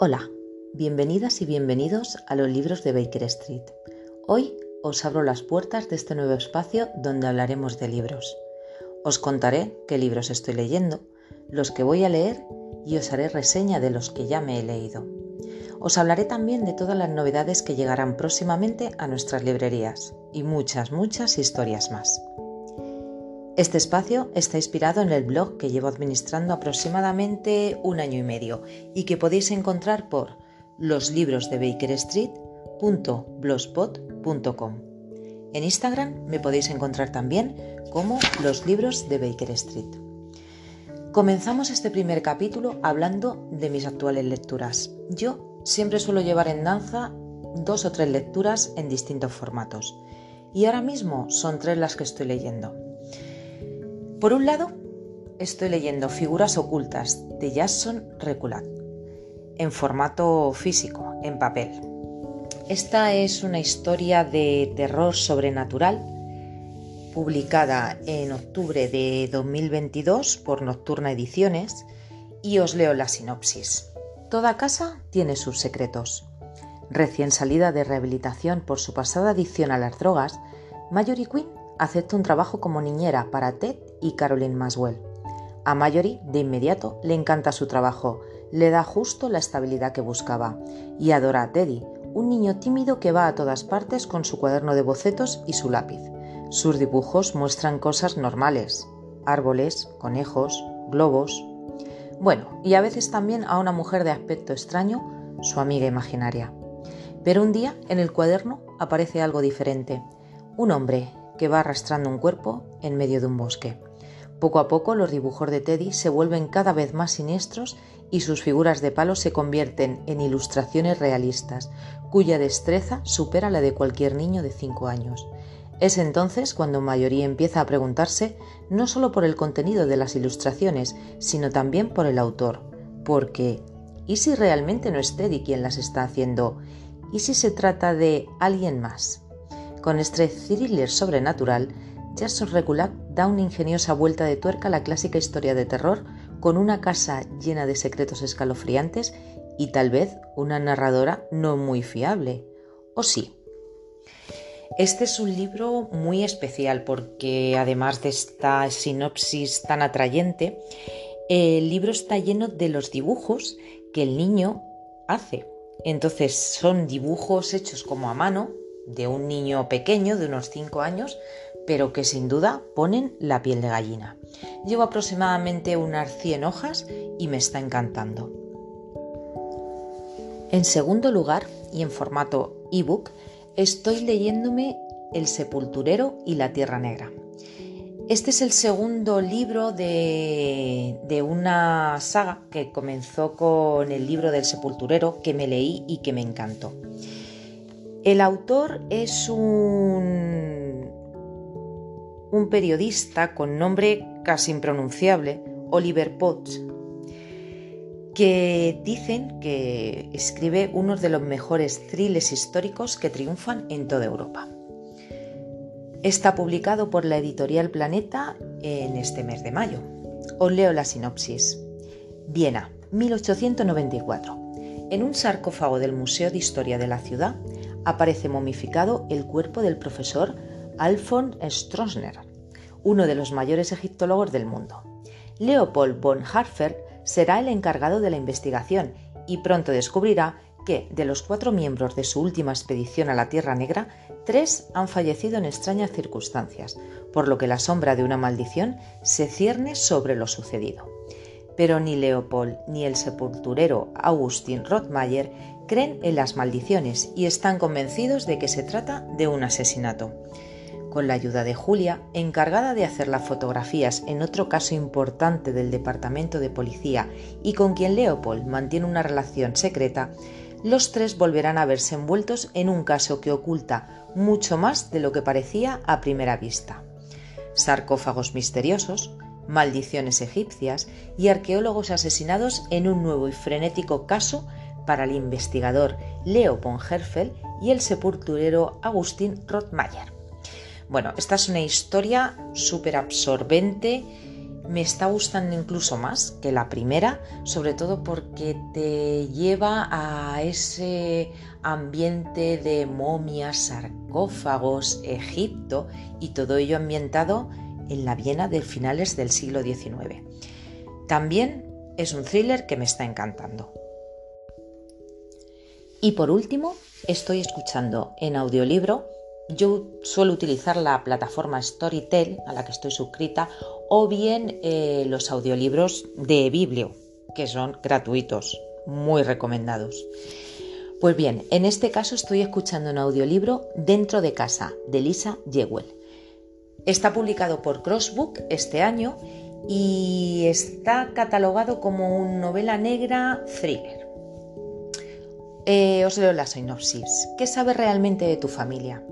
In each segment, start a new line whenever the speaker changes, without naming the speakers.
Hola, bienvenidas y bienvenidos a los libros de Baker Street. Hoy os abro las puertas de este nuevo espacio donde hablaremos de libros. Os contaré qué libros estoy leyendo, los que voy a leer y os haré reseña de los que ya me he leído. Os hablaré también de todas las novedades que llegarán próximamente a nuestras librerías y muchas, muchas historias más. Este espacio está inspirado en el blog que llevo administrando aproximadamente un año y medio y que podéis encontrar por loslibrosdebakerstreet.blogspot.com. En Instagram me podéis encontrar también como los libros de Baker Street. Comenzamos este primer capítulo hablando de mis actuales lecturas. Yo siempre suelo llevar en danza dos o tres lecturas en distintos formatos y ahora mismo son tres las que estoy leyendo. Por un lado, estoy leyendo Figuras ocultas de Jason Reculat en formato físico, en papel. Esta es una historia de terror sobrenatural publicada en octubre de 2022 por Nocturna Ediciones y os leo la sinopsis. Toda casa tiene sus secretos. Recién salida de rehabilitación por su pasada adicción a las drogas, Mallory Quinn acepta un trabajo como niñera para Ted y Caroline Maswell. A Mallory, de inmediato, le encanta su trabajo, le da justo la estabilidad que buscaba y adora a Teddy, un niño tímido que va a todas partes con su cuaderno de bocetos y su lápiz. Sus dibujos muestran cosas normales, árboles, conejos, globos. Bueno, y a veces también a una mujer de aspecto extraño, su amiga imaginaria. Pero un día, en el cuaderno, aparece algo diferente. Un hombre que va arrastrando un cuerpo en medio de un bosque. Poco a poco los dibujos de Teddy se vuelven cada vez más siniestros y sus figuras de palo se convierten en ilustraciones realistas, cuya destreza supera la de cualquier niño de 5 años. Es entonces cuando mayoría empieza a preguntarse no solo por el contenido de las ilustraciones, sino también por el autor. Porque, ¿y si realmente no es Teddy quien las está haciendo? ¿Y si se trata de alguien más? Con este thriller sobrenatural, Jason Reculac da una ingeniosa vuelta de tuerca a la clásica historia de terror con una casa llena de secretos escalofriantes y tal vez una narradora no muy fiable. ¿O sí? Este es un libro muy especial porque además de esta sinopsis tan atrayente, el libro está lleno de los dibujos que el niño hace. Entonces son dibujos hechos como a mano, de un niño pequeño de unos 5 años, pero que sin duda ponen la piel de gallina. Llevo aproximadamente unas 100 hojas y me está encantando. En segundo lugar, y en formato ebook, estoy leyéndome El sepulturero y la tierra negra. Este es el segundo libro de, de, una saga que comenzó con el libro del sepulturero que me leí y que me encantó. El autor es un, un periodista con nombre casi impronunciable, Oliver Potts, que dicen que escribe uno de los mejores thrillers históricos que triunfan en toda Europa. Está publicado por la editorial Planeta en este mes de mayo. Os leo la sinopsis. Viena, 1894. En un sarcófago del Museo de Historia de la ciudad aparece momificado el cuerpo del profesor Alfons Stroessner, uno de los mayores egiptólogos del mundo. Leopold von Harfer será el encargado de la investigación y pronto descubrirá que, de los cuatro miembros de su última expedición a la Tierra Negra, tres han fallecido en extrañas circunstancias, por lo que la sombra de una maldición se cierne sobre lo sucedido. Pero ni Leopold ni el sepulturero Augustin Rothmayer creen en las maldiciones y están convencidos de que se trata de un asesinato. Con la ayuda de Julia, encargada de hacer las fotografías en otro caso importante del departamento de policía y con quien Leopold mantiene una relación secreta, los tres volverán a verse envueltos en un caso que oculta mucho más de lo que parecía a primera vista. Sarcófagos misteriosos, maldiciones egipcias y arqueólogos asesinados en un nuevo y frenético caso para el investigador Leo von Herfel y el sepulturero Agustín Rothmayer. Bueno, esta es una historia súper absorbente me está gustando incluso más que la primera, sobre todo porque te lleva a ese ambiente de momias, sarcófagos, Egipto y todo ello ambientado en la Viena de finales del siglo XIX. También es un thriller que me está encantando. Y por último, estoy escuchando en audiolibro yo suelo utilizar la plataforma Storytel a la que estoy suscrita o bien eh, los audiolibros de Biblio, que son gratuitos, muy recomendados. Pues bien, en este caso estoy escuchando un audiolibro Dentro de casa de Lisa Jewell. Está publicado por Crossbook este año y está catalogado como un novela negra thriller. Eh, os leo la sinopsis. ¿Qué sabes realmente de tu familia?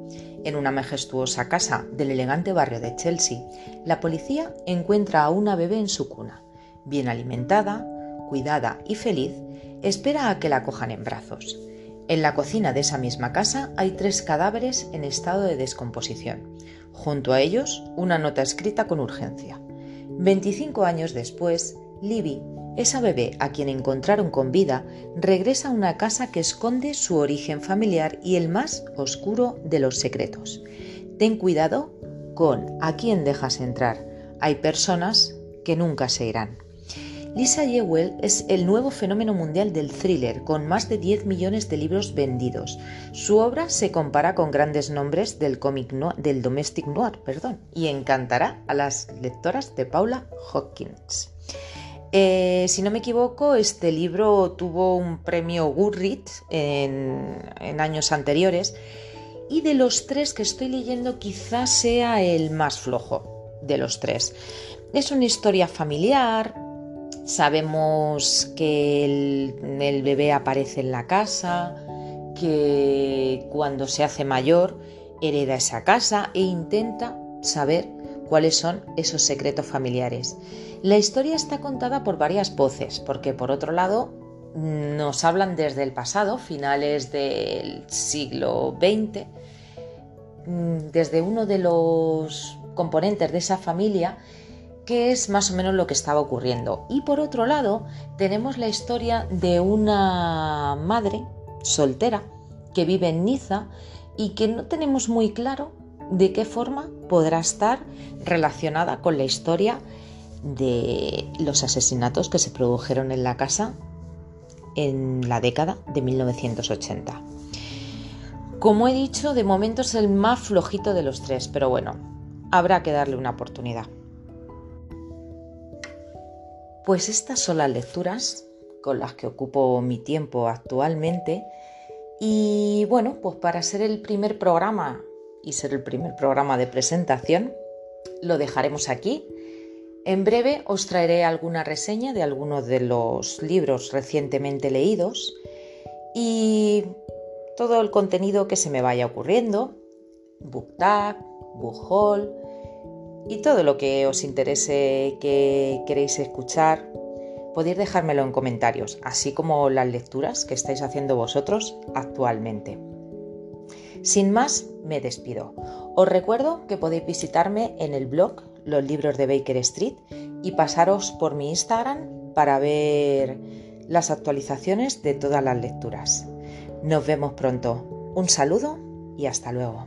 En una majestuosa casa del elegante barrio de Chelsea, la policía encuentra a una bebé en su cuna. Bien alimentada, cuidada y feliz, espera a que la cojan en brazos. En la cocina de esa misma casa hay tres cadáveres en estado de descomposición. Junto a ellos, una nota escrita con urgencia. 25 años después, Libby esa bebé a quien encontraron con vida regresa a una casa que esconde su origen familiar y el más oscuro de los secretos. Ten cuidado con a quién dejas entrar. Hay personas que nunca se irán. Lisa Jewell es el nuevo fenómeno mundial del thriller, con más de 10 millones de libros vendidos. Su obra se compara con grandes nombres del cómic del domestic noir, perdón, y encantará a las lectoras de Paula Hawkins. Eh, si no me equivoco, este libro tuvo un premio Goodreads en, años anteriores y de los tres que estoy leyendo quizás sea el más flojo de los tres. Es una historia familiar, sabemos que el bebé aparece en la casa, que cuando se hace mayor hereda esa casa e intenta saber cuáles son esos secretos familiares. La historia está contada por varias voces, porque por otro lado nos hablan desde el pasado, finales del siglo XX, mm, desde uno de los componentes de esa familia, que es más o menos lo que estaba ocurriendo. Y por otro lado, tenemos la historia de una madre soltera que vive en Niza y que no tenemos muy claro de qué forma podrá estar relacionada con la historia de los asesinatos que se produjeron en la casa en la década de 1980. Como he dicho, de momento es el más flojito de los tres, pero bueno, habrá que darle una oportunidad. Pues estas son las lecturas con las que ocupo mi tiempo actualmente y bueno, pues para ser el primer programa y ser el primer programa de presentación, lo dejaremos aquí en breve os traeré alguna reseña de algunos de los libros recientemente leídos y todo el contenido que se me vaya ocurriendo, BookTag, BookHaul y todo lo que os interese que queréis escuchar, podéis dejármelo en comentarios, así como las lecturas que estáis haciendo vosotros actualmente. Sin más, me despido. Os recuerdo que podéis visitarme en el blog Los libros de Baker Street y pasaros por mi Instagram para ver las actualizaciones de todas las lecturas. Nos vemos pronto. Un saludo y hasta luego.